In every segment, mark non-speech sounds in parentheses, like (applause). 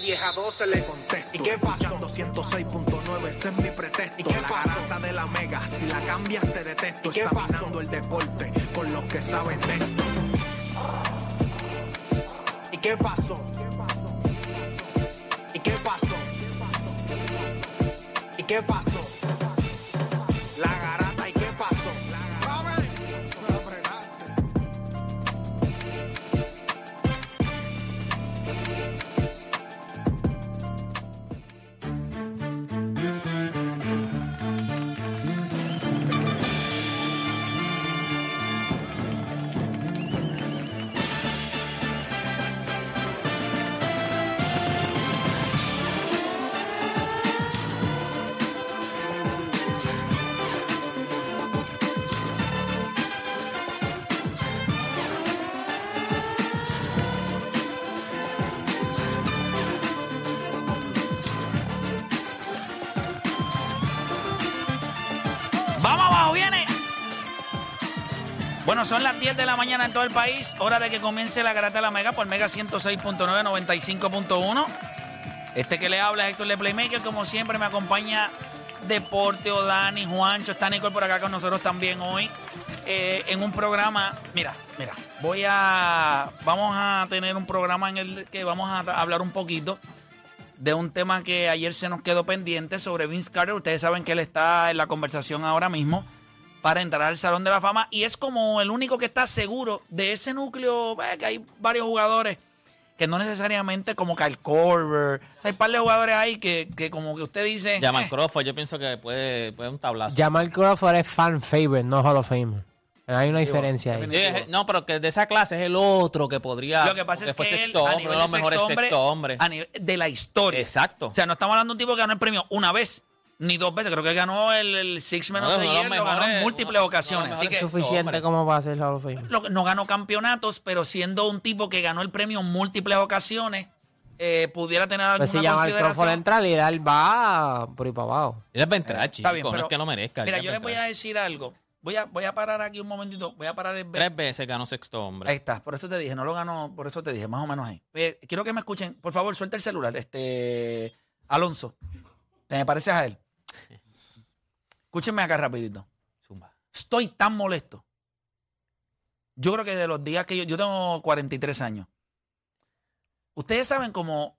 10 a 12 le contesto. ¿Y qué pasó? 106.9, ese es mi pretexto. ¿Y qué pasó? La de la mega, si la cambias te detesto. ¿Y qué Examinando pasó? el deporte con los que saben de esto. ¿Y qué pasó? ¿Y qué pasó? ¿Y qué pasó? ¿Y qué pasó? Son las 10 de la mañana en todo el país. Hora de que comience la garata de la Mega por Mega 106.9, 95.1. Este que le habla es Héctor de Playmaker. Como siempre, me acompaña Deporte, Dani, Juancho. Está Nicole por acá con nosotros también hoy. eh, en un programa. Mira, mira. Voy a. Vamos a tener un programa en el que vamos a hablar un poquito de un tema que ayer se nos quedó pendiente sobre Vince Carter. Ustedes saben que él está en la conversación ahora mismo para entrar al Salón de la Fama y es como el único que está seguro de ese núcleo, eh, que hay varios jugadores que no necesariamente como Kyle Korver. O sea, hay un par de jugadores ahí que, que como que usted dice... Jamal eh, Crawford, yo pienso que puede, puede un tablazo. Jamal Crawford es fan favorite, no Hall of Famer. Hay una diferencia ahí. Sí, no, pero que de esa clase es el otro que podría. Lo que pasa es que fue sexto hombre, uno de los mejores sexto hombre, sexto hombre. a nivel de la historia. Exacto. O sea, no estamos hablando de un tipo que ganó el premio una vez, ni dos veces. Creo que ganó el, el Six Men No, of the Year, lo ganó en múltiples ocasiones. Así Es que suficiente hombre. como para ser Hall of Famer. lo- no ganó campeonatos, pero siendo un tipo que ganó el premio en múltiples ocasiones, eh, pudiera tener alguna Pues si consideración. entra, Lidal va por ahí para abajo. Él es ventral, chico. Está bien, no pero- es que lo merezca. Mira, él yo les voy a decir algo. Voy a, voy a parar aquí un momentito. Voy a parar el Tres veces ganó sexto hombre. Ahí está, por eso te dije, no lo ganó, por eso te dije, más o menos ahí. Eh, quiero que me escuchen, por favor, suelta el celular, este Alonso. ¿Te me pareces a él? Escúchenme acá rapidito. Zumba. Estoy tan molesto. Yo creo que de los días que yo, yo tengo 43 años. Ustedes saben como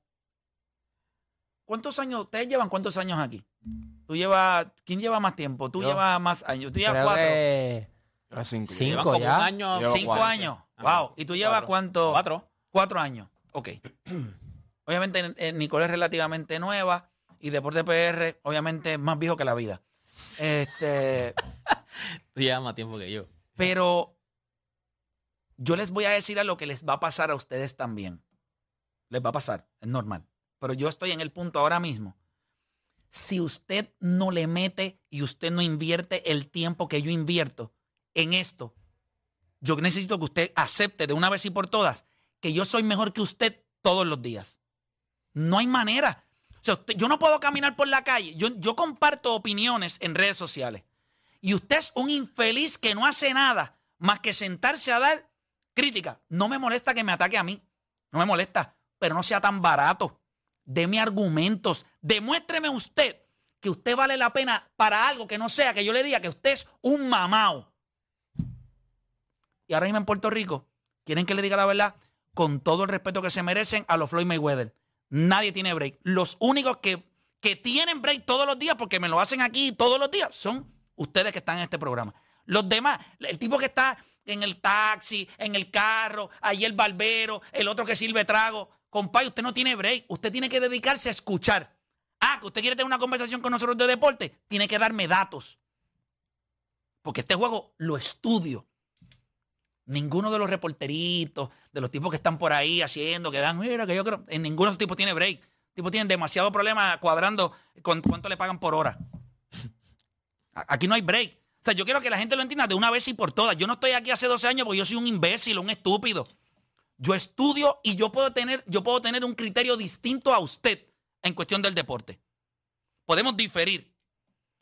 ¿Cuántos años? ¿Ustedes llevan cuántos años aquí? Tú llevas, ¿quién lleva más tiempo? Tú Yo. llevas más años. Tú llevas Creo cuatro. que Lleva cinco. Cinco. Llevan como ya. un año. Lleva Cinco cuatro. años. Ajá. Wow. ¿Y tú llevas Cuatro. cuánto? Cuatro. Cuatro años. Ok. (clears throat) obviamente, eh, Nicole es relativamente nueva y Deporte PR, obviamente, es más viejo que la vida. Este, (laughs) Tú llevas más tiempo que yo. pero yo les voy a decir a lo que les va a pasar a ustedes también. Les va a pasar, es normal. Pero yo estoy en el punto ahora mismo. Si usted no le mete y usted no invierte el tiempo que yo invierto en esto, yo necesito que usted acepte de una vez y por todas que yo soy mejor que usted todos los días. No hay manera. O sea, yo no puedo caminar por la calle. Yo, yo comparto opiniones en redes sociales. Y usted es un infeliz que no hace nada más que sentarse a dar crítica. No me molesta que me ataque a mí. No me molesta. Pero no sea tan barato. Deme argumentos. Demuéstreme usted que usted vale la pena para algo que no sea que yo le diga que usted es un mamao. Y ahora mismo en Puerto Rico, quieren que le diga la verdad con todo el respeto que se merecen a los Floyd Mayweather. Nadie tiene break. Los únicos que, que tienen break todos los días, porque me lo hacen aquí todos los días, son ustedes que están en este programa. Los demás, el tipo que está en el taxi, en el carro, ahí el barbero, el otro que sirve trago. Compadre, usted no tiene break. Usted tiene que dedicarse a escuchar. Ah, que usted quiere tener una conversación con nosotros de deporte, tiene que darme datos. Porque este juego lo estudio. Ninguno de los reporteritos, de los tipos que están por ahí haciendo, que dan, mira, que yo creo, en ninguno de esos tipos tiene break. Los tipos tienen demasiado problema cuadrando con cuánto le pagan por hora. Aquí no hay break. O sea, yo quiero que la gente lo entienda de una vez y por todas. Yo no estoy aquí hace 12 años porque yo soy un imbécil, un estúpido. Yo estudio y yo puedo tener, yo puedo tener un criterio distinto a usted en cuestión del deporte. Podemos diferir,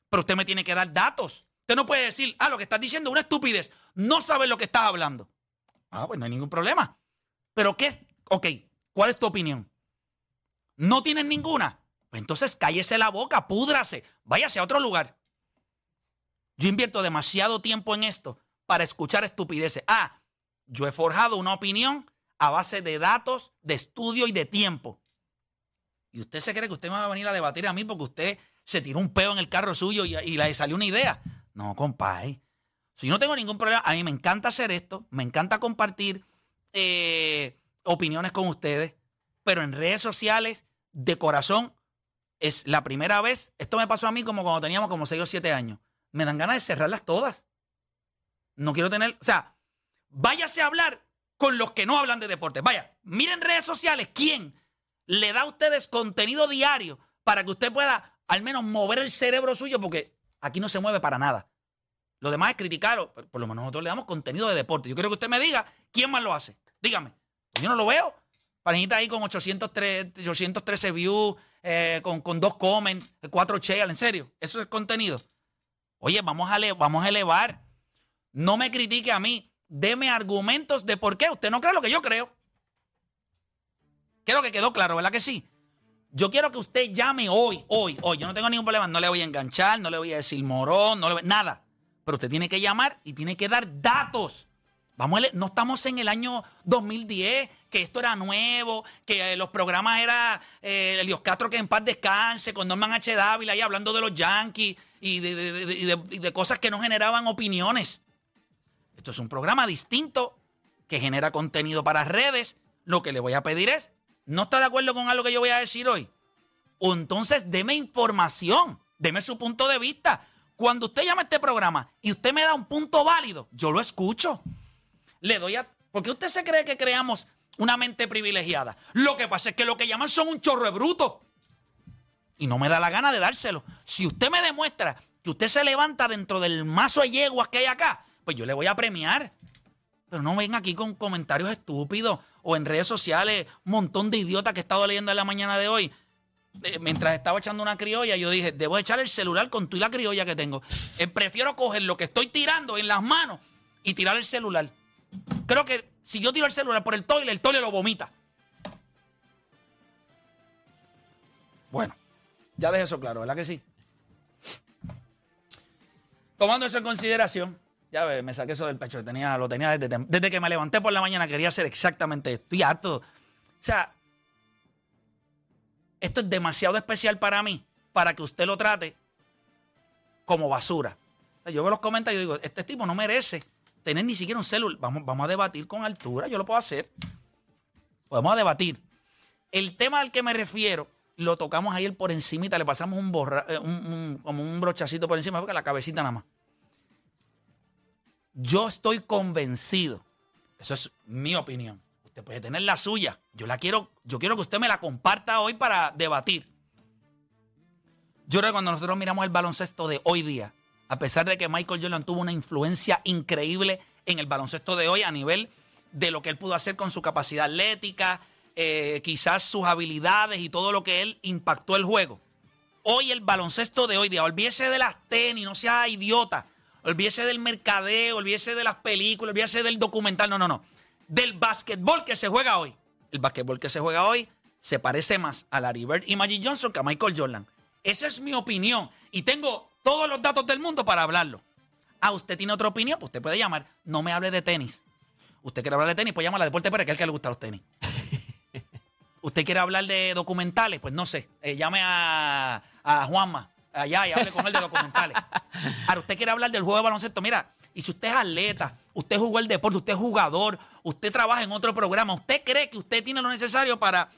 pero usted me tiene que dar datos. Usted no puede decir, ah, lo que estás diciendo es una estupidez. No sabes lo que estás hablando. Ah, pues no hay ningún problema. Pero ¿qué es? Ok, ¿cuál es tu opinión? ¿No tienes ninguna? Pues entonces cállese la boca, púdrase, váyase a otro lugar. Yo invierto demasiado tiempo en esto para escuchar estupideces. Ah, yo he forjado una opinión a base de datos, de estudio y de tiempo. Y usted se cree que usted me va a venir a debatir a mí porque usted se tiró un peo en el carro suyo y, y le salió una idea. No, compadre. Si yo no tengo ningún problema, a mí me encanta hacer esto, me encanta compartir eh, opiniones con ustedes, pero en redes sociales, de corazón, es la primera vez. Esto me pasó a mí como cuando teníamos como 6 o 7 años. Me dan ganas de cerrarlas todas. No quiero tener, o sea, váyase a hablar con los que no hablan de deporte. Vaya, miren redes sociales, ¿quién le da a ustedes contenido diario para que usted pueda al menos mover el cerebro suyo? Porque aquí no se mueve para nada. Lo demás es criticarlo. Por lo menos nosotros le damos contenido de deporte. Yo quiero que usted me diga quién más lo hace. Dígame. Yo no lo veo. Panita ahí con 803, 813 views, eh, con, con dos comments, cuatro shares, en serio. Eso es contenido. Oye, vamos a, vamos a elevar. No me critique a mí. Deme argumentos de por qué usted no cree lo que yo creo. Creo que quedó claro, ¿verdad que sí? Yo quiero que usted llame hoy, hoy, hoy. Yo no tengo ningún problema. No le voy a enganchar, no le voy a decir morón, no le voy- nada. Pero usted tiene que llamar y tiene que dar datos. Vamos no estamos en el año 2010, que esto era nuevo, que eh, los programas era eh, Elios Castro que en paz descanse, con Norman H. Dávila ahí hablando de los Yankees y de cosas que no generaban opiniones. Esto es un programa distinto que genera contenido para redes. Lo que le voy a pedir es, ¿no está de acuerdo con algo que yo voy a decir hoy? O entonces deme información, deme su punto de vista. Cuando usted llama a este programa y usted me da un punto válido, yo lo escucho. Le doy a... ¿Por qué usted se cree que creamos una mente privilegiada? Lo que pasa es que lo que llaman son un chorro de bruto. Y no me da la gana de dárselo. Si usted me demuestra que usted se levanta dentro del mazo de yeguas que hay acá, pues yo le voy a premiar. Pero no venga aquí con comentarios estúpidos o en redes sociales, un montón de idiotas que he estado leyendo en la mañana de hoy. Eh, mientras estaba echando una criolla, yo dije, debo echar el celular con tú y la criolla que tengo. Eh, prefiero coger lo que estoy tirando en las manos y tirar el celular. Creo que si yo tiro el celular por el toile, el toile lo vomita. Bueno, ya dejé eso claro, ¿verdad que sí? Tomando eso en consideración, ya ve, me saqué eso del pecho, tenía, lo tenía desde, desde que me levanté por la mañana, quería hacer exactamente esto. Estoy harto. O sea, esto es demasiado especial para mí, para que usted lo trate como basura. Yo veo los comentarios y digo, este tipo no merece tener ni siquiera un celular. Vamos, vamos a debatir con altura, yo lo puedo hacer. Podemos debatir. El tema al que me refiero, lo tocamos ayer por encimita, le pasamos un, borra, eh, un- como un brochacito por encima, porque la cabecita nada más. Yo estoy convencido, eso es mi opinión. Usted puede tener la suya. Yo la quiero, yo quiero que usted me la comparta hoy para debatir. Yo creo que cuando nosotros miramos el baloncesto de hoy día, a pesar de que Michael Jordan tuvo una influencia increíble en el baloncesto de hoy a nivel de lo que él pudo hacer con su capacidad atlética, eh, quizás sus habilidades y todo lo que él impactó el juego. Hoy el baloncesto de hoy día, olvídese de las tenis, no sea idiota, olvídese del mercadeo, olvídese de las películas, olvídese del documental, no, no, no. Del básquetbol que se juega hoy. El básquetbol que se juega hoy se parece más a Larry Bird y Magic Johnson que a Michael Jordan. Esa es mi opinión. Y tengo todos los datos del mundo para hablarlo. Ah, usted tiene otra opinión, pues usted puede llamar. No me hable de tenis. Usted quiere hablar de tenis, pues llama a la Deporte Pérez, que es el que le gusta los tenis. (laughs) usted quiere hablar de documentales, pues no sé. eh, llame a, a Juanma allá y hable con él de documentales. Ahora, usted quiere hablar del juego de baloncesto. Mira, y si usted es atleta, usted jugó el deporte, usted es jugador, usted trabaja en otro programa, usted cree que usted tiene lo necesario para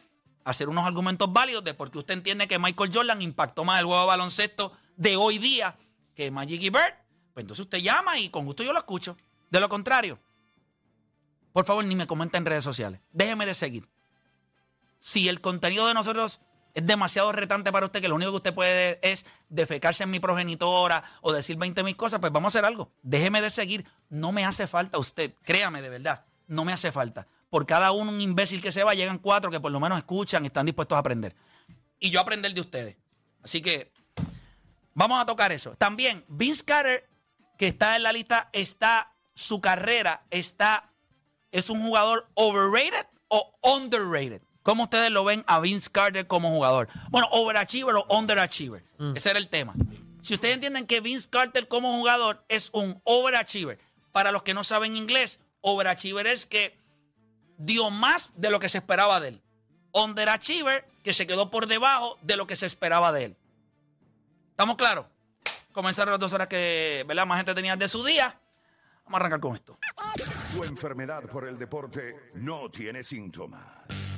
hacer unos argumentos válidos de por qué usted entiende que Michael Jordan impactó más el juego de baloncesto de hoy día que Magic y Bird, pues entonces usted llama y con gusto yo lo escucho. De lo contrario, por favor, ni me comenta en redes sociales. Déjeme de seguir. Si el contenido de nosotros es demasiado retante para usted, que lo único que usted puede es defecarse en mi progenitora o decir 20 mil cosas, pues vamos a hacer algo. Déjeme de seguir. No me hace falta usted. Créame, de verdad. No me hace falta. Por cada uno, un imbécil que se va, llegan cuatro que por lo menos escuchan y están dispuestos a aprender. Y yo aprender de ustedes. Así que vamos a tocar eso. También, Vince Carter, que está en la lista, está, su carrera está, es un jugador overrated o underrated. ¿Cómo ustedes lo ven a Vince Carter como jugador? Bueno, overachiever o underachiever. Ese era el tema. Si ustedes entienden que Vince Carter como jugador es un overachiever, para los que no saben inglés, overachiever es que dio más de lo que se esperaba de él. Underachiever, que se quedó por debajo de lo que se esperaba de él. ¿Estamos claros? Comenzaron las dos horas que ¿verdad? más gente tenía de su día. Vamos a arrancar con esto. Tu enfermedad por el deporte no tiene síntomas,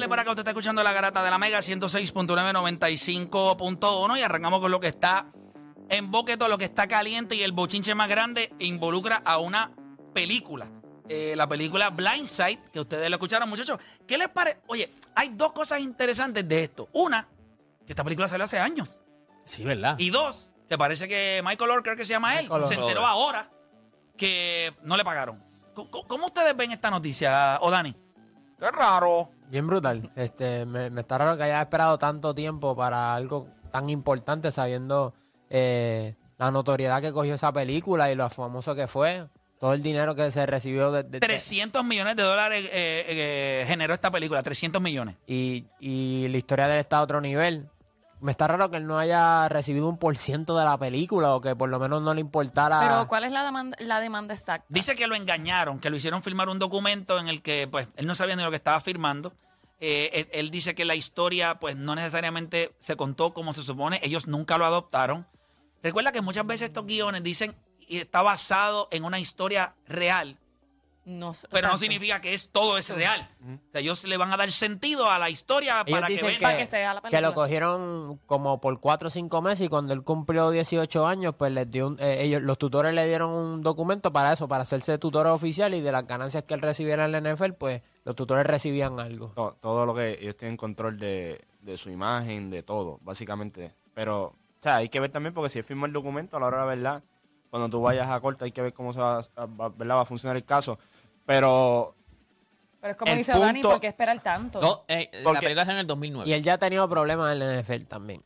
Darle para acá. Usted está escuchando la garata de la Mega 106.995.1 y arrancamos con lo que está en boqueto, lo que está caliente y el bochinche más grande involucra a una película. Eh, la película Blindside, que ustedes lo escucharon, muchachos. ¿Qué les parece? Oye, hay dos cosas interesantes de esto. Una, que esta película salió hace años. Sí, ¿verdad? Y dos, que parece que Michael Orr, creo que se llama él, se enteró ahora que no le pagaron. ¿Cómo, cómo ustedes ven esta noticia, Odani? Qué raro. Bien brutal. Este, me, me está raro que haya esperado tanto tiempo para algo tan importante sabiendo eh, la notoriedad que cogió esa película y lo famoso que fue. Todo el dinero que se recibió de, de- 300 millones de dólares eh, eh, generó esta película, 300 millones. y, y la historia de él está a otro nivel. Me está raro que él no haya recibido un por ciento de la película o que por lo menos no le importara. Pero ¿cuál es la demanda, la demanda exacta? Dice que lo engañaron, que lo hicieron firmar un documento en el que pues él no sabía ni lo que estaba firmando. Eh, él, él dice que la historia pues no necesariamente se contó como se supone, ellos nunca lo adoptaron. Recuerda que muchas veces estos guiones dicen y está basado en una historia real, No, pero no significa que es todo es real. O sea, ellos le van a dar sentido a la historia Ellos para que dicen vean. que, Para que sea la que lo cogieron como por 4 o 5 meses y cuando él cumplió 18 años, pues les dio un- eh, ellos, los tutores le dieron un documento para eso, para hacerse tutor oficial y de las ganancias que él recibiera en la NFL, pues los tutores recibían algo. To- todo lo que ellos tienen control de, de su imagen, de todo, básicamente. Pero, o sea, hay que ver también porque si él firma el documento, a la hora de la verdad, cuando tú vayas a corte hay que ver cómo se va, va a funcionar el caso. Pero Pero es como el dice Dani, ¿por qué esperar tanto? No, eh, la película es en el 2009. Y él ya ha tenido problemas en la NFL también.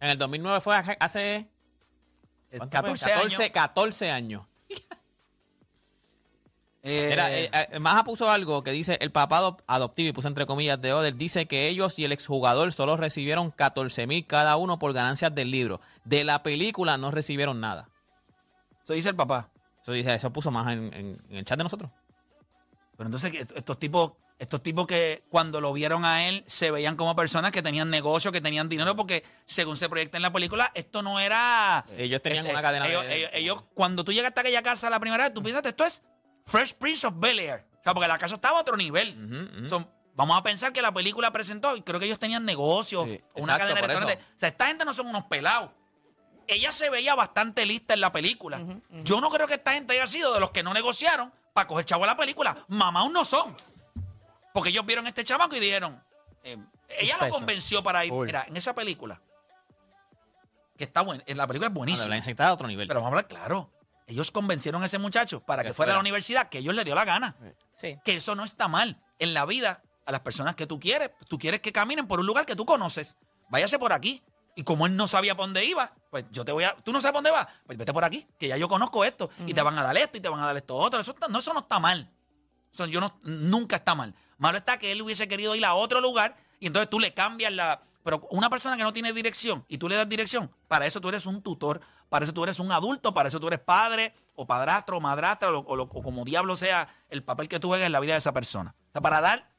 En el 2009 fue hace- hace ¿cuánto fue? 14 14, años. 14 años. (laughs) Eh, Era, eh, eh, Maja puso algo que dice, el papá adop- adoptivo, y puso entre comillas de Oder, dice que ellos y el exjugador solo recibieron 14 mil cada uno por ganancias del libro. De la película no recibieron nada. eso dice el papá. Eso, dice, eso puso Maja en, en- en el chat de nosotros. Pero entonces estos tipos, estos tipos que cuando lo vieron a él se veían como personas que tenían negocio, que tenían dinero, porque según se proyecta en la película, esto no era. Ellos tenían este, una cadena ellos, de... ellos- ellos, cuando tú llegaste a aquella casa la primera vez, tú piensas, esto es Fresh Prince of Bel Air. O sea, porque la casa estaba a otro nivel. Son- vamos a pensar que la película presentó, y creo que ellos tenían negocios, Sí, una exacto, cadena de restaurantes. O sea, esta gente no son unos pelados. Ella se veía bastante lista en la película. Yo no creo que esta gente haya sido de los que no negociaron para coger chavo a la película. Mamá aún no son. Porque ellos vieron a este chamaco y dijeron, eh, ella lo convenció para ir. Full. Mira, en esa película, que está buena. La película es buenísima. la insectada a otro nivel. Pero vamos a hablar claro. Ellos convencieron a ese muchacho para que, Que fuera a la universidad que ellos le dio la gana. Sí. Que eso no está mal. En la vida, a las personas que tú quieres, tú quieres que caminen por un lugar que tú conoces. Váyase por aquí. Y como él no sabía por dónde iba, pues yo te voy a. ¿Tú no sabes por dónde vas? Pues vete por aquí, que ya yo conozco esto. Y te van a dar esto y te van a dar esto otro. Eso, está- no, eso no está mal. Eso yo no, nunca está mal. Malo está que él hubiese querido ir a otro lugar y entonces tú le cambias la. Pero una persona que no tiene dirección y tú le das dirección, para eso tú eres un tutor, para eso tú eres un adulto, para eso tú eres padre o padrastro o madrastra o, o o como diablo sea el papel que tú juegues en la vida de esa persona. O sea, para dar,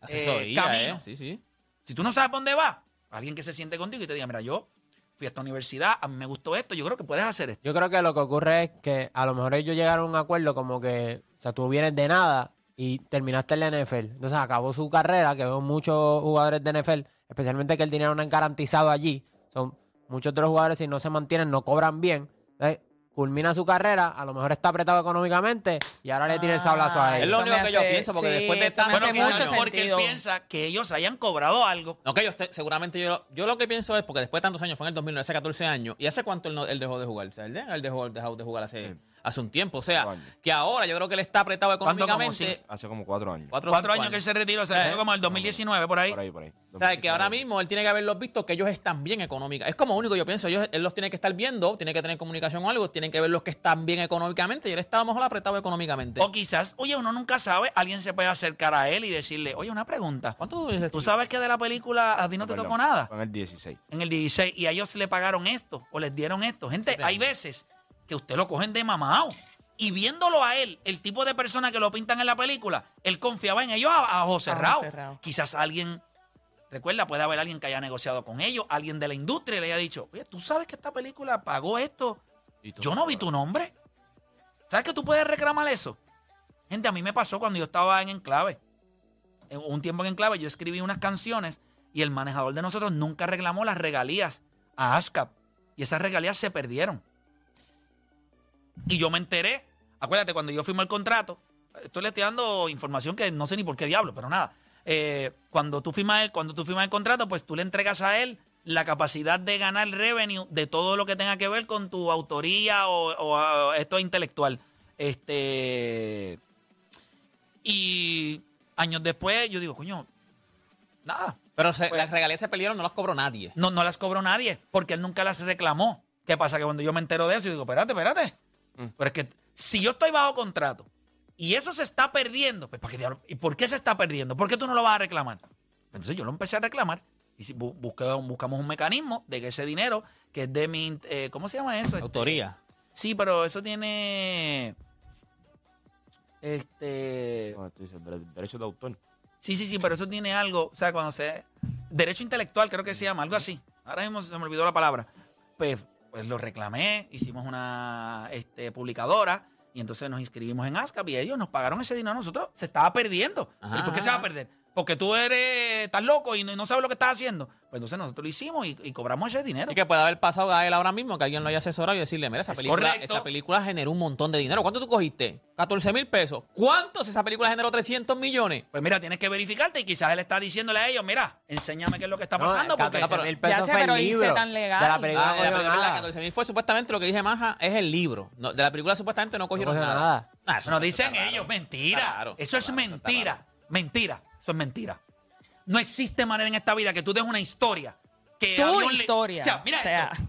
Asesoría, camino. ¿eh? Sí, sí. si tú no sabes por dónde vas, alguien que se siente contigo y te diga, mira, yo fui a esta universidad, a mí me gustó esto, yo creo que puedes hacer esto. Yo creo que lo que ocurre es que a lo mejor ellos llegaron a un acuerdo como que, o sea, tú vienes de nada y terminaste en la NFL. Entonces acabó su carrera, que veo muchos jugadores de NFL, especialmente que el dinero no es garantizado allí. Son muchos de los jugadores si no se mantienen no cobran bien. Entonces, culmina su carrera, a lo mejor está apretado económicamente y ahora le tira el sablazo a Ah, él. Es lo único que yo pienso, porque sí, después de hace quizás mucho años- porque él piensa que ellos hayan cobrado algo. No, que ellos te- seguramente yo, lo- yo lo que pienso es porque después de tantos años, fue en el 2009, hace 14 años, ¿y hace cuánto él, no- él dejó de jugar? O sea, él, de- él dejó, dejó de jugar hace, hace un tiempo. O sea, años. que ahora yo creo que él está apretado ¿Cuánto, como económicamente. Hace como cuatro años. Cuatro, años que él se retiró, o sea, Sí. fue como el 2019 por ahí. Por ahí, por ahí. O sea, que ahora mismo él tiene que haberlos visto que ellos están bien económicamente. Es como único, yo pienso, ellos, él los tiene que estar viendo, tiene que tener comunicación o algo, tienen que ver los que están bien económicamente y él está a lo mejor apretado económicamente. O quizás, oye, uno nunca sabe, alguien se puede acercar a él y decirle, oye, una pregunta. ¿Cuánto tú dices? ¿Tú sabes que de la película a ti no te Perdón, tocó nada? En el 16. En el 16 y a ellos le pagaron esto o les dieron esto. Gente, hay veces que usted lo cogen de mamao. Y viéndolo a él, el tipo de persona que lo pintan en la película, él confiaba en ellos a, a ojos A cerrados. Quizás alguien, recuerda, puede haber alguien que haya negociado con ellos, alguien de la industria le haya dicho, oye, ¿tú sabes que esta película pagó esto? Y tú- Yo no vi tu nombre. ¿Sabes que tú puedes reclamar eso? Gente, a mí me pasó cuando yo estaba en Enclave. En un tiempo en Enclave yo escribí unas canciones y el manejador de nosotros nunca reclamó las regalías a ASCAP. Y esas regalías se perdieron. Y yo me enteré, acuérdate, cuando yo firmé el contrato, estoy le estoy dando información que no sé ni por qué diablo, pero nada. Eh, cuando, tú firmas el, cuando tú firmas el contrato, pues tú le entregas a él la capacidad de ganar revenue de todo lo que tenga que ver con tu autoría o, o, ah, esto intelectual. Este. Y años después, yo digo, coño, nada. Pero se- Pues- las regalías se perdieron, no las cobró nadie. No, no las cobró nadie, porque él nunca las reclamó. ¿Qué pasa? Que cuando yo me entero de eso, yo digo, espérate, espérate. Pero es que si yo estoy bajo contrato y eso se está perdiendo, pues ¿para qué diablo? ¿Y por qué se está perdiendo? ¿Por qué tú no lo vas a reclamar? Entonces yo lo empecé a reclamar y si bu- busqué- buscamos un mecanismo de que ese dinero, que es de mi, eh, ¿cómo se llama eso? Este, Autoría. Sí, pero eso tiene, este, No, tú dices, dere- Derecho de autor. Sí, sí, sí, pero eso tiene algo, o sea, cuando se... Derecho intelectual creo que se llama, algo así. Ahora mismo se me olvidó la palabra. Pues, pues lo reclamé, hicimos una este, publicadora y entonces nos inscribimos en ASCAP y ellos nos pagaron ese dinero a nosotros. Se estaba perdiendo. Ajá, ¿Y ¿Por qué se va a perder? Porque tú eres, estás loco y no, no sabes lo que estás haciendo. Pues entonces nosotros lo hicimos y, y cobramos ese dinero. Así que puede haber pasado a él ahora mismo que alguien lo haya asesorado y decirle, mira, esa Es película, correcto. esa película generó un montón de dinero. ¿Cuánto tú cogiste? 14 mil pesos. ¿Cuántos esa película generó 300 millones? Pues mira, tienes que verificarte y quizás él está diciéndole a ellos, mira, enséñame qué es lo que está No, pasando. porque 14 mil pesos Ya sé, fue el libro. tan legal. De la película Ah, no de la película, nada. 14 mil fue supuestamente lo que dije Maja, es el libro. No, de la película supuestamente no cogieron nada. nada. Ah, eso Nos dicen ellos, mentira. Eso es mentira. Mentira. Eso es mentira. No existe manera en esta vida que tú des una historia. Que Tu historia. O sea, mira O sea. esto.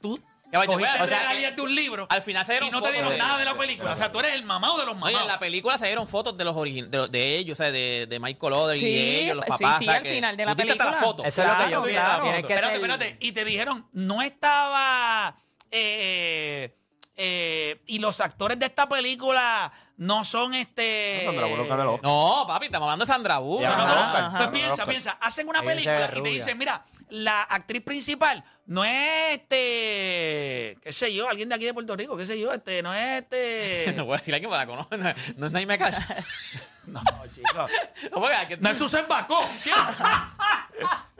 Tú Ya, vaya, cogiste o sea, regalías de un libro Al final se dieron y no te fotos dieron de- nada de la película. O sea, tú eres el mamado de los Oye, mamados. en la película se dieron fotos de los origin de, los- de ellos, o sea, de, de Michael Oden y Sí, de ellos, los sí, papás. sí, o sea, al que final de la tú diste hasta película. las fotos. Eso es lo que yo Claro, pienso. claro. Tiene que espérate, ser- espérate. Y te dijeron, no estaba... eh, eh, y los actores de esta película no son este... No, Sandra Bullock ganó el Oscar. No, papi, estamos hablando de Sandra Bullock. Ya, No, no, ganó no. el Oscar, Pues ganó el piensa, Oscar. piensa, hacen una Ella se ve película y te rubia. dicen, mira, la actriz principal no es este, qué sé yo, alguien de aquí de Puerto Rico, qué sé yo, este, no es este. (laughs) No voy a decir a quién me la conoce. No, no es Naime Cash. (laughs) No, chicos. (laughs) No, porque aquí- No es Susan Bacó,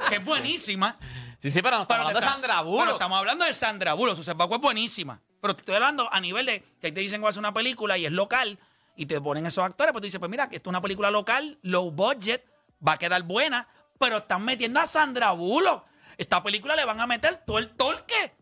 que es buenísima. Sí, sí, pero no estamos Pero hablando de Sandra Bullock. Bueno, estamos hablando de Sandra Bullock. Susan Bacó es buenísima. Pero te estoy hablando a nivel de que te dicen que va a hacer una película y es local y te ponen esos actores, pues tú dices, pues mira, que esto es una película local, low budget, va a quedar buena, pero están metiendo a Sandra Bullock. Esta película le van a meter todo el torque.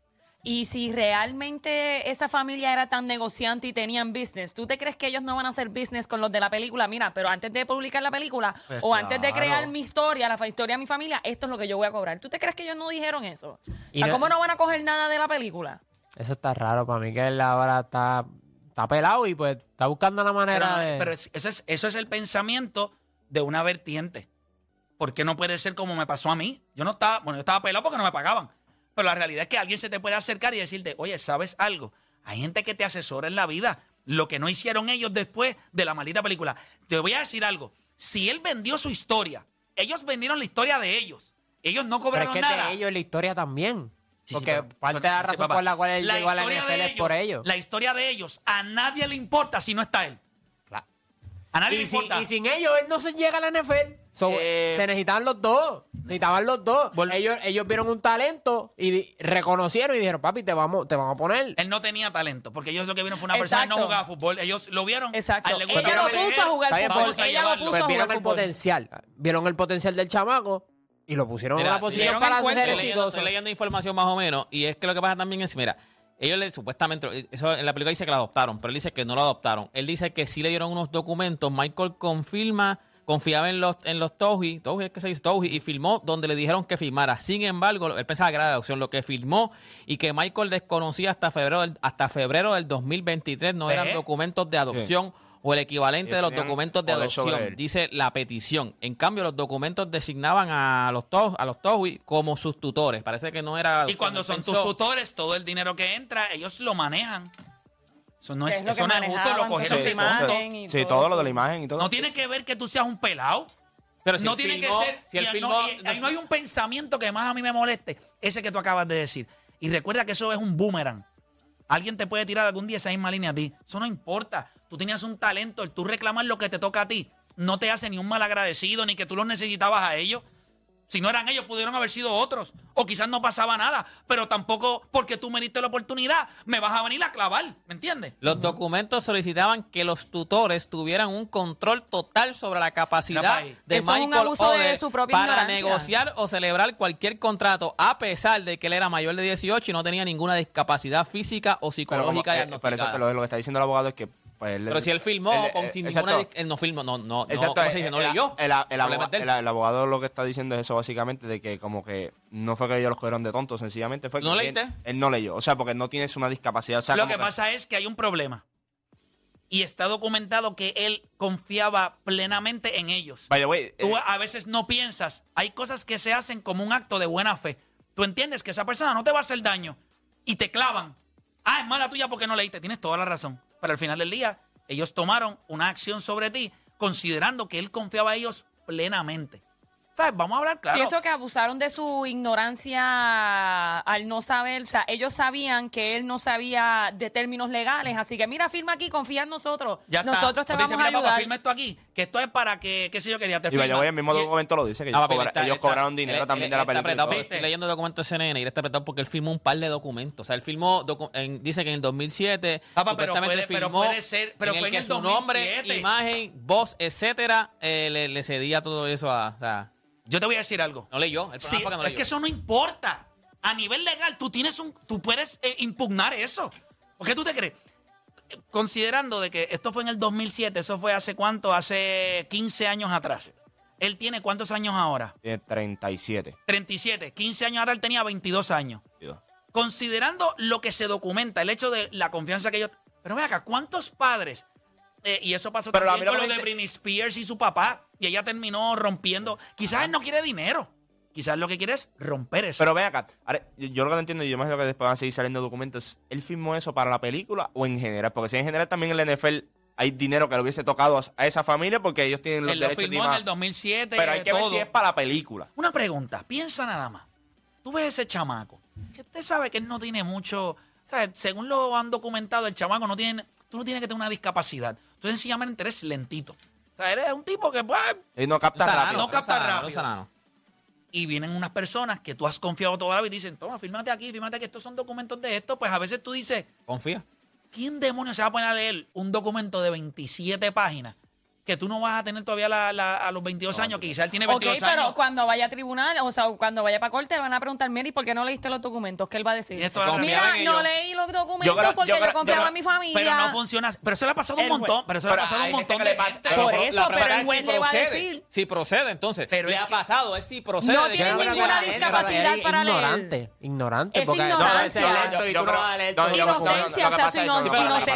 Y si realmente esa familia era tan negociante y tenían business, ¿tú te crees que ellos no van a hacer business con los de la película? Mira, pero antes de publicar la película Pues o antes de crear mi historia, la historia de mi familia, esto es lo que yo voy a cobrar. ¿Tú te crees que ellos no dijeron eso? O sea, no- ¿cómo no van a coger nada de la película? Eso está raro para mí, que él ahora está, está pelado y pues está buscando la Pero, manera de... pero es- eso, es, eso es el pensamiento de una vertiente. Porque no puede ser como me pasó a mí. Yo no estaba, bueno, yo estaba pelado porque no me pagaban. Pero la realidad es que alguien se te puede acercar y decirte, oye, ¿sabes algo? Hay gente que te asesora en la vida. Lo que no hicieron ellos después de la maldita película. Te voy a decir algo. Si él vendió su historia, ellos vendieron la historia de ellos. Ellos no pero es cobraron que nada. de ellos la historia también. Sí, sí, Porque pero- parte de la sí, razón por la cual él La llegó a la NFL es por ellos. La historia de ellos, a nadie le importa si no está él. Claro. A nadie le sin, importa. y sin ellos, él no se llega a la NFL. So, Eh, se necesitaban los dos. Necesitaban los dos. Ellos, ellos vieron un talento y reconocieron y dijeron, papi, te vamos, te vamos a poner. Él no tenía talento, porque ellos lo que vieron fue una persona que no jugaba fútbol. Ellos lo vieron. Exacto. él le Ella lo puso a jugar Está bien, fútbol. Ella lo puso Pues vieron jugar el potencial. Vieron el potencial del chamaco y lo pusieron Mira, en una posición para ser exitoso. estoy leyendo información más o menos. Y es que lo que pasa también es, mira, ellos le, supuestamente, eso en la película dice que la adoptaron, pero él dice que no lo adoptaron. Él dice que sí le dieron unos documentos. Michael confirma, confiaba en los, en los Touhey, Touhey es que se dice Touhey, y firmó donde le dijeron que firmara. Sin embargo, él pensaba que era de adopción, lo que firmó y que Michael desconocía hasta febrero del, hasta febrero del 2023 no eran ¿Eh? documentos de adopción. O el equivalente de los documentos de adopción, dice la petición. En cambio, los documentos designaban a los to- a los Tohui como sus tutores. Parece que no era. Y cuando son tus pensó- tutores, todo el dinero que entra, ellos lo manejan. Eso no es, es eso no es justo, lo cogieron que de imagen y Sí, todo todo lo de la imagen y todo. No tiene que ver que tú seas un pelado. Pero si no tiene filmó- que ser. si y filmó- no, y- ahí no hay un pensamiento que más a mí me moleste, ese que tú acabas de decir. Y recuerda que eso es un boomerang. Alguien te puede tirar algún día esa misma línea a ti. Eso no importa. Tú tenías un talento, el tú reclamar lo que te toca a ti, no te hace ni un mal agradecido, ni que tú los necesitabas a ellos. Si no eran ellos, pudieron haber sido otros. O quizás no pasaba nada. Pero tampoco porque tú me diste la oportunidad, me vas a venir a clavar. ¿Me entiendes? Los documentos solicitaban que los tutores tuvieran un control total sobre la capacidad de Eso es un Michael abuso de Oder su propia para ignorancia. negociar o celebrar cualquier contrato, a pesar de que él era mayor de 18 y no tenía ninguna discapacidad física o Pero, como- eh, psicológica. pero eso lo que está diciendo el abogado es que. Pues, él- Pero si él filmó él- con, eh, sin exacto. ninguna. Él no filmó, no, no, no, Exacto, ¿cómo se dice? no el, leyó. el- abogado lo que está diciendo es eso básicamente, de que como que no fue que ellos los cogieron de tontos, sencillamente fue que ¿No él, leíste? él no leyó. O sea, porque no tienes una discapacidad. O sea, Lo que pasa es que hay un problema. Y está documentado que él confiaba plenamente en ellos. By the way, Tú eh, a veces no piensas. Hay cosas que se hacen como un acto de buena fe. Tú entiendes que esa persona no te va a hacer daño. Y te clavan. Ah, es mala tuya porque no leíste. Tienes toda la razón. Pero al final del día, ellos tomaron una acción sobre ti considerando que él confiaba en ellos plenamente. ¿Sabes? Vamos a hablar claro. Pienso que abusaron de su ignorancia al no saber, o sea, ellos sabían que él no sabía de términos legales, así que mira, firma aquí, confía en nosotros. Ya está. nosotros te Pues dice, vamos a "Mira, papá, ayudar. firma esto aquí. Que esto es para que, qué sé yo, que ya te y firma". way, el mismo Y- documento lo dice, que Ah, ellos, papi, cobra- está- ellos está- cobraron dinero él- también él de la película. y apretado. Estoy leyendo documentos de CNN y él está apretado porque él firmó un par de documentos. O sea, él firmó, docu- en- dice que en el 2007, Papá, pero puede- pero firmó puede ser- pero en el fue en que el su nombre, 2007. imagen, voz, etcétera, eh, le, le cedía todo eso a... O sea, Yo te voy a decir algo. no leyó. El Sí, fue que no es que eso no importa. A nivel legal, tú tienes un, tú puedes eh, impugnar eso. ¿Por qué tú te crees? Considerando de que esto fue en el 2007, eso fue hace cuánto, hace 15 años atrás. Él tiene cuántos años ahora? Tiene 37. 37. 15 años atrás él tenía 22 años. Considerando lo que se documenta, el hecho de la confianza que ellos... Pero ve acá, ¿cuántos padres? Eh, y eso pasó Pero a también mí lo con que lo de me Britney Spears y su papá. Y ella terminó rompiendo. Quizás él no quiere dinero. Quizás lo que quiere es romper eso. Pero ven acá, ahora, yo, yo lo que no entiendo, y yo imagino que después van a seguir saliendo documentos, ¿él firmó eso para la película o en general? Porque si en general también en la NFL hay dinero que le hubiese tocado a esa familia porque ellos tienen los él lo derechos de firmó en imagen. el 2007. Pero hay que ver si es para la película. Una pregunta, piensa nada más. Tú ves ese chamaco, que usted sabe que él no tiene mucho, ¿sabes? según lo han documentado, el chamaco no tiene, tú no tienes que tener una discapacidad. Tú sencillamente eres lentito. O sea, eres un tipo que, pues, Él no capta sanano, rápido. no capta un sanano, rápido. un sanano. y vienen unas personas que tú has confiado toda la vida y dicen, toma, fírmate aquí, fírmate que estos son documentos de esto, pues a veces tú dices, Confía. ¿quién demonios se va a poner a leer un documento de 27 páginas que tú no vas a tener todavía la- la- a los 22 años, que quizás él tiene Ok, 22 pero años. cuando vaya a tribunal, o sea, cuando vaya para corte, le van a preguntar, mira, ¿y por qué no leíste los documentos? ¿Qué él va a decir? Mira, no leí los documentos Yo creo- porque yo yo, creo- confiaba yo en mi Pero familia. no funciona, pero eso le ha pasado un montón, pero eso le ha Pero pasado un montón de pasa-. Por Pero eso, la pero el es juez si le va a procede. decir. Si procede, entonces. Pero le ha pasado, es si procede. No de que tiene creo ninguna discapacidad para leer. ignorante, ignorante. Es ignorancia. creo- Inocencia, o sea, es- pero inocencia, no, no, ignorancia,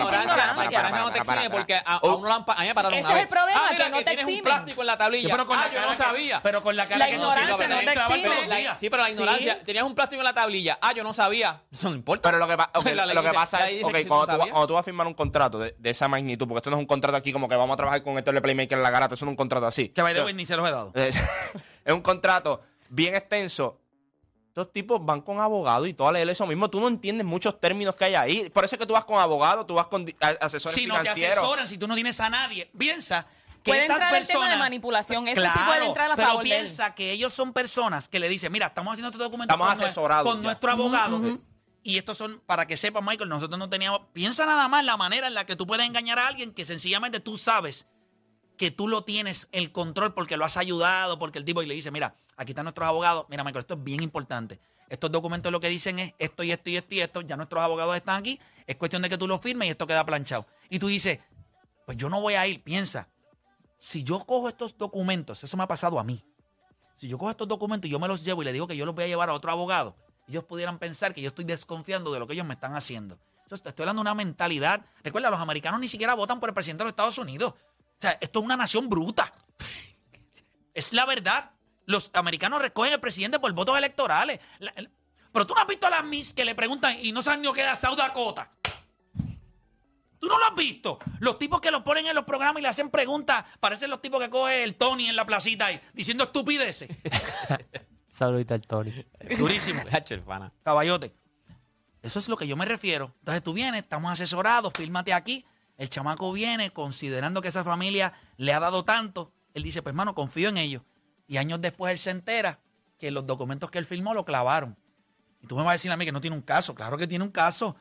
a mí me pararon Problema, Ah, mira, que no te tienes un plástico en la tablilla. Pero con ah, la yo no que- sabía. Pero con la cara La que ignorancia no no te exime. La- días. sí, pero la Sí. ignorancia. Tenías un plástico en la tablilla. Ah, yo no sabía. (laughs) Eso no importa. Pero lo que, (laughs) pasa es, dice ok, que cuando, tú tú, sabías. cuando tú vas a firmar un contrato de, de esa magnitud, porque esto no es un contrato aquí como que vamos a trabajar con esto de Playmaker en la garata, eso no es un contrato así. Que way, ni se los he dado. (laughs) es un contrato bien extenso. Estos tipos van con abogados y todo a leer eso mismo. Tú no entiendes muchos términos que hay ahí. Por eso es que tú vas con abogados, tú vas con di- a- asesores Si no te financieros. asesoran, si tú no tienes a nadie, piensa que Puede estas entrar el tema de personas- manipulación, eso sí puede entrar a pero favor de él. piensa que ellos son personas que le dicen, mira, estamos haciendo este documento Estamos con, asesorados con ya. nuestro abogado. Y estos son, para que sepa, Michael, nosotros no teníamos... Piensa nada más la manera en la que tú puedes engañar a alguien que sencillamente tú sabes que tú lo tienes el control porque lo has ayudado, porque el tipo y le dice, mira, aquí están nuestros abogados, mira, Michael, esto es bien importante. Estos documentos lo que dicen es esto y esto y esto y esto, ya nuestros abogados están aquí, es cuestión de que tú lo firmes y esto queda planchado. Y tú dices, pues yo no voy a ir, piensa, si yo cojo estos documentos, eso me ha pasado a mí, si yo cojo estos documentos y yo me los llevo y le digo que yo los voy a llevar a otro abogado, ellos pudieran pensar que yo estoy desconfiando de lo que ellos me están haciendo. Te estoy hablando de una mentalidad. Recuerda, los americanos ni siquiera votan por el presidente de los Estados Unidos. O sea, esto es una nación bruta. es la verdad. Los americanos recogen al presidente por votos electorales. La- el- pero tú no has visto a las Miss que le preguntan y no saben ni lo que es South Dakota. Tú no lo has visto. Los tipos que los ponen en los programas y le hacen preguntas, parecen los tipos que coge el Tony en la placita ahí, diciendo estupideces. (laughs) Saludito al Tony. Durísimo. (laughs) Caballote. Eso es lo que yo me refiero. Entonces tú vienes, estamos asesorados, fírmate aquí. El chamaco viene considerando que esa familia le ha dado tanto. Él dice, pues hermano, confío en ellos. Y años después él se entera que los documentos que él firmó lo clavaron. Y tú me vas a decir a mí que no tiene un caso. Claro que tiene un caso.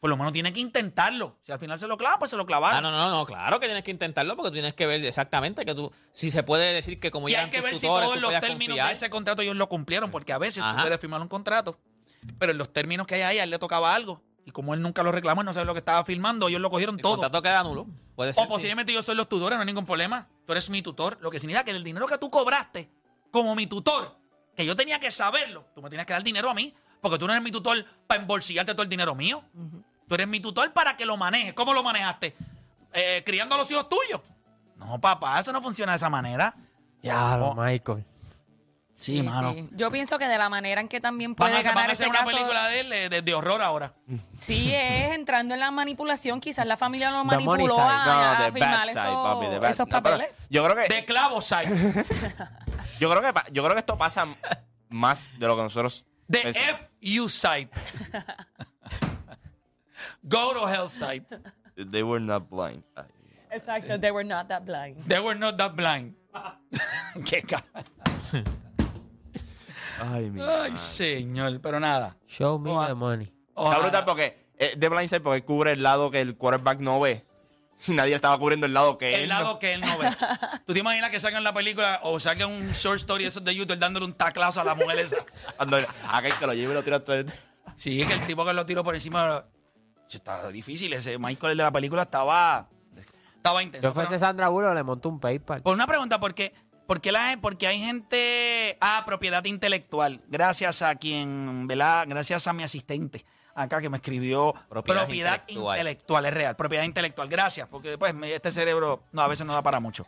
Por lo menos tiene que intentarlo. Si al final se lo clava, pues se lo clavaron. Ah, no, no, no, claro que tienes que intentarlo porque tú tienes que ver exactamente que tú, si se puede decir que como Y ya hay que ver si todos tú los términos confiar. de ese contrato ellos lo cumplieron, porque a veces tú Ajá. puedes firmar un contrato, pero en los términos que hay ahí, a él le tocaba algo. Y como él nunca lo reclamó, él no sabe lo que estaba firmando, ellos lo cogieron El todo. contrato queda nulo. Puede ser. O posiblemente yo soy los tutores, no hay ningún problema. Tú eres mi tutor. Lo que significa que el dinero que tú cobraste como mi tutor, que yo tenía que saberlo, tú me tienes que dar dinero a mí, porque tú no eres mi tutor para embolsillarte todo el dinero mío. Tú eres mi tutor para que lo manejes. ¿Cómo lo manejaste? Eh, criando a los hijos tuyos. No, papá, eso no funciona de esa manera. Ya, No. Michael. Sí, mano. sí. Yo pienso que de la manera en que también Van a, puede hacer- van ganar a hacer ese una caso. película de él eh, de, de horror ahora. Sí, es entrando en la manipulación. Quizás la familia lo The money manipuló side. a, No, a the bad firmar side, eso- papi, the bad- esos no, pero papeles. yo creo que De clavo side. (laughs) yo creo que pa- yo creo que esto pasa más de lo que nosotros De pensamos. FU side. (laughs) Go to hell side. They were not blind. Ay. Exacto, they were not that blind. They were not that blind. (laughs) Qué ca- Ay, mi Ay, señor. Pero nada. Show me Ojalá- the money. Está brutal porque eh, de blindside porque cubre el lado que el quarterback no ve. (laughs) Y nadie estaba cubriendo el lado que El él lado no- que él no ve. (laughs) ¿Tú te imaginas que sacan la película o sacan un short story esos de YouTube dándole un taclazo a la mujer esa? (laughs) Cuando aquel que lo lleve y lo tira todo el- Sí, que el tipo que lo tiró por encima. Está difícil. Ese Michael, el de la película, estaba. Estaba intenso. Yo fuese pero- Sandra Bullock, le monto un PayPal. Por una pregunta, ¿por qué, por qué la, porque hay gente. Ah, propiedad intelectual. Gracias a quien, ¿verdad? Gracias a mi asistente acá que me escribió. Propiedad Propiedad, intelectual. intelectual. es real. Propiedad intelectual. Gracias, porque después este cerebro no, a veces no da para mucho.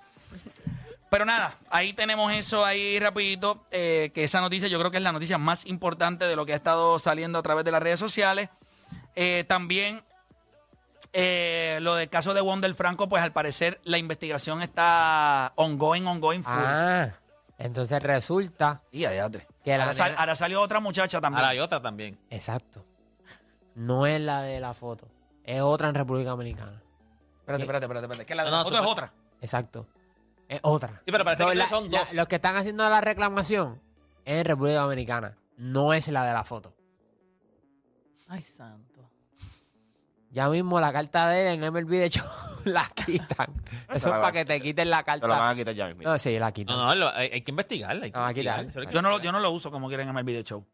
Pero nada, ahí tenemos eso ahí rapidito, eh, que esa noticia yo creo que es la noticia más importante de lo que ha estado saliendo a través de las redes sociales. Eh, también eh, lo del caso de Wonder Franco, pues al parecer la investigación está ongoing, ongoing full. Ah, entonces resulta Y adiante. que la ahora, sal- nena- ahora salió otra muchacha también. Ahora hay otra también. Exacto. No es la de la foto. Es otra en República Dominicana. Espérate, espérate, espérate, espérate. Que la de No, la no, foto es otra. Exacto. Es otra. Sí, pero parece So, que la- son la- dos. los que están haciendo la reclamación es en República Dominicana. No es la de la foto. Ay, santo. Ya mismo la carta de él en MLB de hecho (laughs) la quitan. Eso la es para que te quiten la Te lo van carta. a quitar ya mismo. No, sí, la quitan. No, no, lo- hay, hay que investigarla. Hay que No, aquí investigarla, dale. eso hay que Yo no, lo, yo no lo uso como quieren en el video show.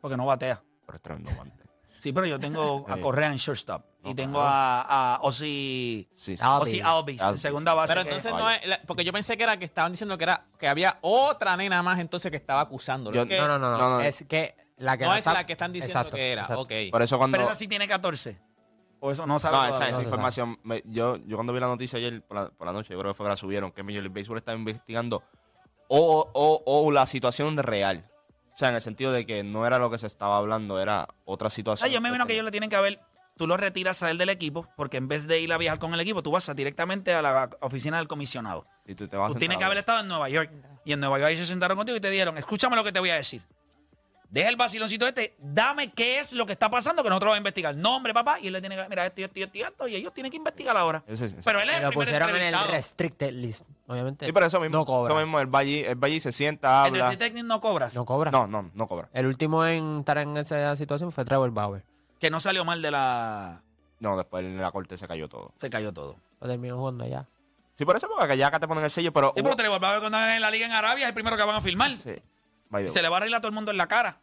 Porque no batea. Pero es tremendo guante. Sí, pero yo tengo (laughs) a. Correa en shortstop. Y tengo a, a Ozzy, Sí, sí. Ah, Ozzy Albies. Albies, en segunda base. Pero entonces no es. la- porque yo pensé que era que estaban diciendo que era que había otra nena más entonces que estaba acusando. Yo- que, No, no, no, no, No, no. Es que la que no la es está- la que están diciendo Exacto, que era. exacto. Ok. Por eso cuando... Pero esa sí tiene 14. O eso no sabe. No, esa, información, me- yo, yo cuando vi la noticia ayer por la, por la noche, yo creo que fue que la subieron, que Major League Baseball está investigando o, o, o la situación real. O sea, en el sentido de que no era lo que se estaba hablando, era otra Ah, situación. yo me imagino que ellos le tienen que haber. Tú lo retiras a él del equipo, porque en vez de ir a viajar con el equipo, tú vas a- directamente a la oficina del comisionado. Y tú te vas a Tú tienes que haber estado en Nueva York. Y en Nueva York ellos se sentaron contigo y te dieron, escúchame lo que te voy a decir. Deja el vaciloncito este, dame qué es lo que está pasando que nosotros vamos a investigar. Nombre, papá, y él le tiene que, mira, esto, y esto, y esto, y esto, y ellos tienen que investigar ahora. Eso sí, sí. Pero él es Y el lo primer pusieron en el entrevistado. restricted list. Obviamente. Sí, pero eso mismo. No cobra. Eso mismo, él va allí, él va allí, se sienta, En el habla. Citecnic no cobras. No cobra. No, no, no cobra. El último en estar en esa situación fue Trevor Bauer. Que no salió mal de la... No, después en la corte se cayó todo. Se cayó todo. Lo terminó jugando allá. Sí, por eso, porque ya acá te ponen el sello, pero. Sí, hubo- pero te volvamos a ver cuando en la liga en Arabia, es el primero que van a filmar. Sí. By se le va a arreglar a todo el mundo en la cara.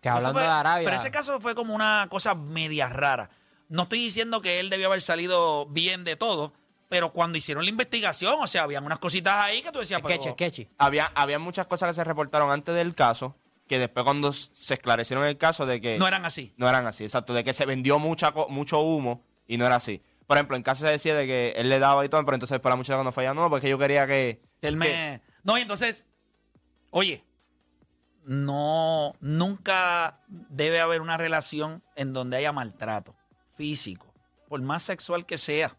Que hablando fue- de Arabia. Pero ese caso fue como una cosa media rara. No estoy diciendo que él debió haber salido bien de todo, pero cuando hicieron la investigación, o sea, habían unas cositas ahí que tú decías, pero... Sketchy, sketchy. Había, había muchas cosas que se reportaron antes del caso, que después cuando se esclarecieron el caso de que. no eran así. No eran así, exacto. De que se vendió mucha, mucho humo y no era así. Por ejemplo, en caso se decía de que él le daba y todo, pero entonces después la muchacha cuando fue allá, no, porque yo quería que. Él me... No, y entonces, oye, no, nunca debe haber una relación en donde haya maltrato físico, por más sexual que sea.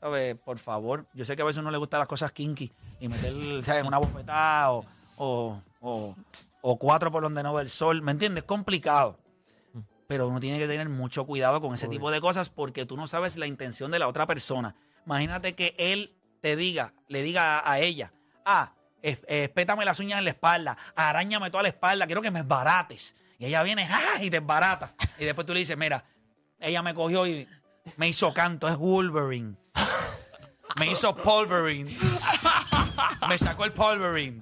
¿Sabes? Por favor, yo sé que a veces uno le gustan las cosas kinky y meter, ¿sabes? Una bofetada o, o, o- o cuatro por donde no ve el sol, ¿me entiendes? Es complicado. Pero uno tiene que tener mucho cuidado con ese tipo de cosas porque tú no sabes la intención de la otra persona. Imagínate que él te diga, le diga a, a ella, ah, es- espétame las uñas en la espalda, arañame toda la espalda, quiero que me esbarates. Y ella viene, (laughs) ¡ah! y te esbarata. Y después tú le dices, mira, ella me cogió y me hizo canto, es Wolverine. Me hizo Polverine. Me sacó el Polverine.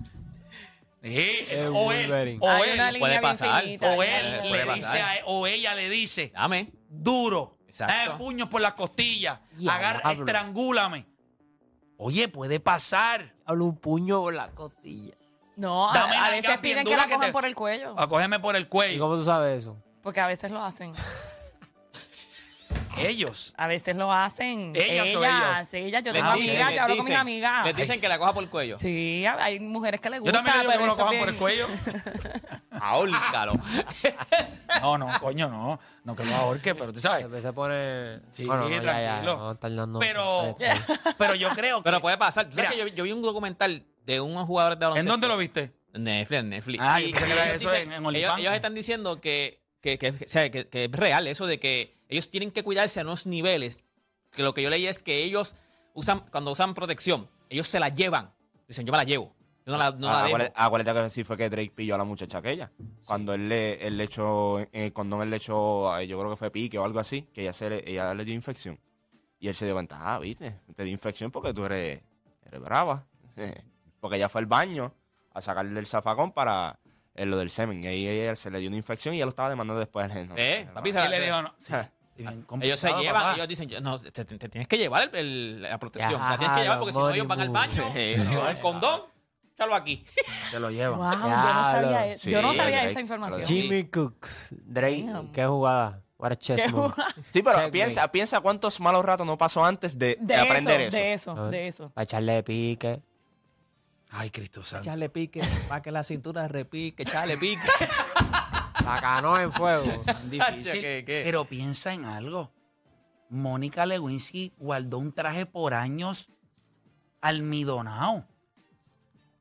Sí, o él, Wolverine. o él, puede pasar. o él le pasar. dice a- o ella le dice, Dame. duro, dame puños por las costillas, agarra, estrangúlame. Oye, puede pasar. Hablo un puño por la costilla. No, a, Dame a nalgas veces bien piden que la que cojan te- por el cuello. Acógeme por el ¿Y cuello. cómo tú sabes eso? Porque a veces lo hacen. (laughs) Ellos. A veces lo hacen. ¿Ellas o ellas, ellos? ellas. Yo Les tengo dicen, amigas, les yo hablo con mis dicen, amigas. Les dicen que la coja por el cuello. Sí, hay mujeres que les Yo gusta, también le digo que pero me lo eso es cojan por el bien- cuello. (laughs) Ahórcalo. (laughs) No, no, coño, no. No que lo ahorque, pero tú sabes. Se pone. Sí, bueno, no, ya, ya, tranquilo. no, estar dando- Pero, (laughs) pero yo creo que. Pero puede pasar. ¿Tú ¿Sabes Mira. que yo, yo vi un documental de unos jugadores de ¿En baloncesto? dónde lo viste? En Netflix, en Netflix. Ah, Y- yo pensé que era ellos eso dicen- en- en ellos, OnlyFans. ellos están diciendo que, que, que, o sea, que- que es real eso de que ellos tienen que cuidarse a unos niveles. Que lo que yo leí es que ellos usan, cuando usan protección, ellos se la llevan. Dicen, yo me la llevo. Yo no la, no la Ah, dejo. acuérdate, acuérdate que sí fue que Drake pilló a la muchacha aquella. Cuando él le, él le echó, en el condón él le echó, eh, yo creo que fue pique o algo así, que ella, se le, ella le dio infección. Y él se dio cuenta, ah, viste, te dio infección porque tú eres, eres brava. (laughs) porque ella fue al baño a sacarle el zafacón para eh, lo del semen. Y ahí ella se le dio una infección y él lo estaba demandando después. (laughs) No, Eh, no, papi, se le dijo, no. (laughs) ellos se llevan, papá. ellos dicen, no, te, te- te tienes que llevar el- el- la protección. Ya, la tienes que llevar porque si no ellos van al baño. Sí. el condón, échalo aquí. Se lo llevan. Wow, yo no sabía, e- yo no Sí, sabía Drake, esa información. Jimmy Cooks. Drake. Damn. Qué jugada. What a chess Qué move. jugada. Sí, pero Checkmate. piensa, piensa cuántos malos ratos no pasó antes de, De, de aprender eso. De eso, A ver. de eso. Para echarle pique. Ay, Cristo santo. Echarle pique, para que la cintura repique, echarle pique. (laughs) La canoa en fuego. (laughs) Difícil. ¿Qué, qué? Pero piensa en algo. Mónica Lewinsky guardó un traje por años almidonado.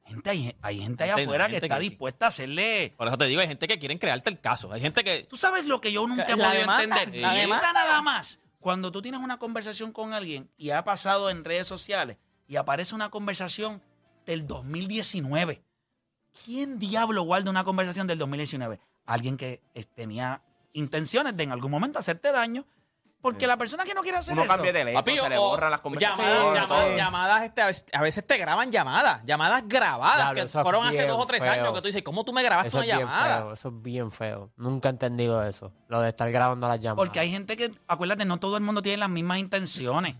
Gente, hay, hay gente allá Gente, afuera gente que está que- dispuesta a hacerle. Por eso te digo, hay gente que quieren crearte el caso. Hay gente que. Tú sabes lo que yo nunca he La podido demanda, entender. la Piensa demanda. nada más. Cuando tú tienes una conversación con alguien y ha pasado en redes sociales y aparece una conversación del 2019. ¿Quién diablo guarda una conversación del 2019? Alguien que eh, tenía intenciones de en algún momento hacerte daño Porque la persona que no quiere hacer Uno eso. cambia de teléfono, Papi, se le o borran las conversaciones. Llamadas, llamadas, todo. llamadas, este, a, veces, a veces te graban llamadas, llamadas grabadas, Diablo, que eso es fueron hace bien dos o tres feo. años, que tú dices, ¿cómo tú me grabaste Eso una es bien llamada? feo, eso es bien feo. Nunca he entendido eso, lo de estar grabando las llamadas. Porque hay gente que, acuérdate, no todo el mundo tiene las mismas intenciones.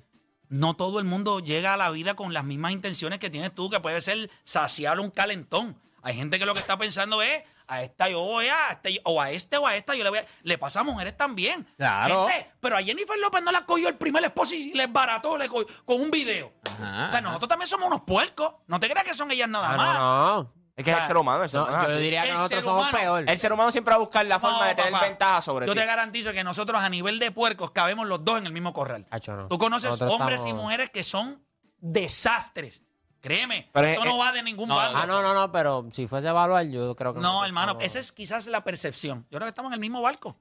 No todo el mundo llega a la vida con las mismas intenciones que tienes tú, que puede ser saciar un calentón. Hay gente que lo que está pensando es, a esta yo voy a, a este, o a este o a esta yo le voy a... Le pasa a mujeres también. Claro. Gente, pero a Jennifer López no la cogió el primer esposo y les barató le cogió con un video. Ajá, O sea, nosotros también somos unos puercos. No te creas que son ellas nada Ah, más. no, no. Es que es el ser humano. El ser, humano yo diría que nosotros somos humano- peor. El ser humano siempre va a buscar la forma No, de tener papá. ventaja sobre Yo ti. te garantizo que nosotros a nivel de puercos cabemos los dos en el mismo corral. Tú conoces Nosotros hombres y mujeres que son desastres. Créeme, Pero esto es- no va de ningún no, bando. Ah, no, no, no, pero si fuese a evaluar, yo creo que No, hermano, esa es quizás la percepción. Yo creo que estamos en el mismo barco.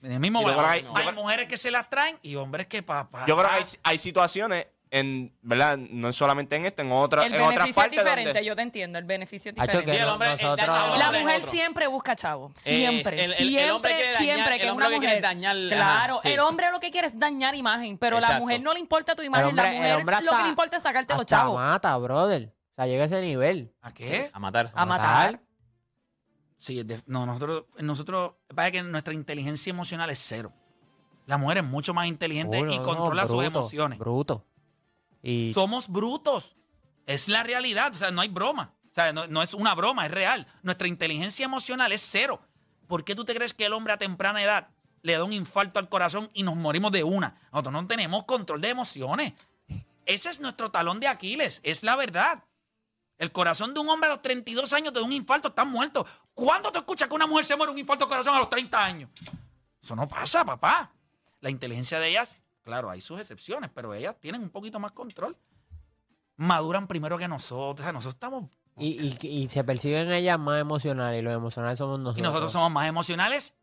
En el mismo barco. Hay, mujeres que se las traen y hombres que papá. Yo creo que hay, hay situaciones, en, ¿verdad? No es solamente en esto, en, otra, El en otras beneficio es partes diferente, donde... yo te entiendo, el beneficio es diferente. que Sí, el hombre, el nosotros... La mujer siempre busca chavo. Es- Siempre. el- el- siempre, el hombre quiere siempre el que es hombre una lo que quiere mujer. es dañar- claro, ajá, sí. el hombre lo que quiere es dañar imagen, pero la Exacto. mujer no le importa tu imagen. hombre- la el mujer lo que le importa es sacarte los chavos. mata, brother. O sea, llega a ese nivel. ¿A qué? A matar. A matar. Sí, es de- no, nosotros, nosotros, pasa que nuestra inteligencia emocional es cero. La mujer es mucho más inteligente Uno, y no, controla sus bruto, emociones. Bruto. Somos brutos. Es la realidad. O sea, no hay broma. O sea, no, no es una broma, es real. Nuestra inteligencia emocional es cero. ¿Por qué tú te crees que el hombre a temprana edad le da un infarto al corazón y nos morimos de una? Nosotros no tenemos control de emociones. Ese es nuestro talón de Aquiles. Es la verdad. El corazón de un hombre a los 32 años de un infarto está muerto. ¿Cuándo te escuchas que una mujer se muere de un infarto al corazón a los 30 años? Eso no pasa, papá. La inteligencia de ellas, claro, hay sus excepciones, pero ellas tienen un poquito más control. Maduran primero que nosotros. O sea, nosotros estamos. Y, y, y se perciben ellas más emocionales y los emocionales somos nosotros. Y nosotros somos más emocionales,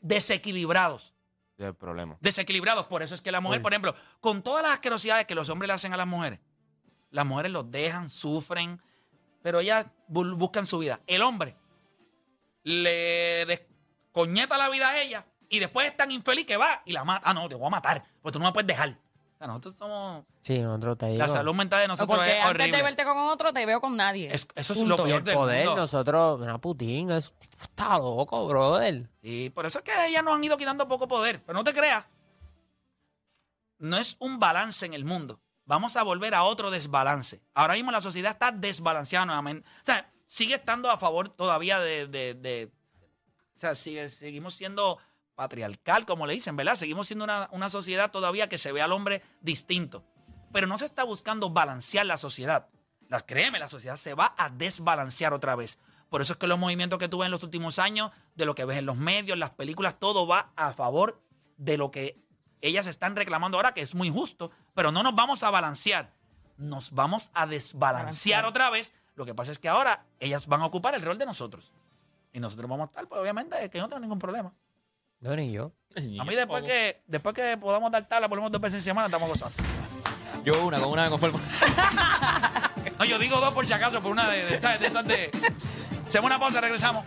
desequilibrados. Ese es el problema. Desequilibrados. Por eso es que la mujer, Uy. por ejemplo, con todas las asquerosidades que los hombres le hacen a las mujeres, las mujeres los dejan, sufren, pero ellas bu- buscan su vida. El hombre le descoñeta la vida a ella y después es tan infeliz que va y la mata. Ah, no, te voy a matar, porque tú no me puedes dejar. O sea, nosotros somos. Sí, nosotros te digo. La salud mental de No, nosotros porque es antes horrible. de verte con otro, te veo con nadie. Es- eso es Punto. lo Y peor el del poder, mundo. nosotros, mira, Putin, es, está loco, brother. Y por eso es que ellas nos han ido quitando poco poder. Pero no te creas. No es un balance en el mundo. Vamos a volver a otro desbalance. Ahora mismo la sociedad está desbalanceada nuevamente. O sea, sigue estando a favor todavía de... de- de- o sea, sigue- seguimos siendo patriarcal, como le dicen, ¿verdad? Seguimos siendo una, una sociedad todavía que se ve al hombre distinto. Pero no se está buscando balancear la sociedad. La, créeme, la sociedad se va a desbalancear otra vez. Por eso es que los movimientos que tuve en los últimos años, de lo que ves en los medios, las películas, todo va a favor de lo que ellas están reclamando ahora, que es muy justo, pero no nos vamos a balancear. Nos vamos a desbalancear otra vez. Lo que pasa es que ahora ellas van a ocupar el rol de nosotros. Y nosotros vamos a estar, pues obviamente, que no tengo ningún problema. No, ni yo. A mí después que, después que podamos dar tabla por lo menos dos veces en semana, estamos gozando. (laughs) Yo una, con una me conformo. (laughs) No, yo digo dos por si acaso, por una de, de, ¿sabes? de esas de... Hacemos una pausa, regresamos.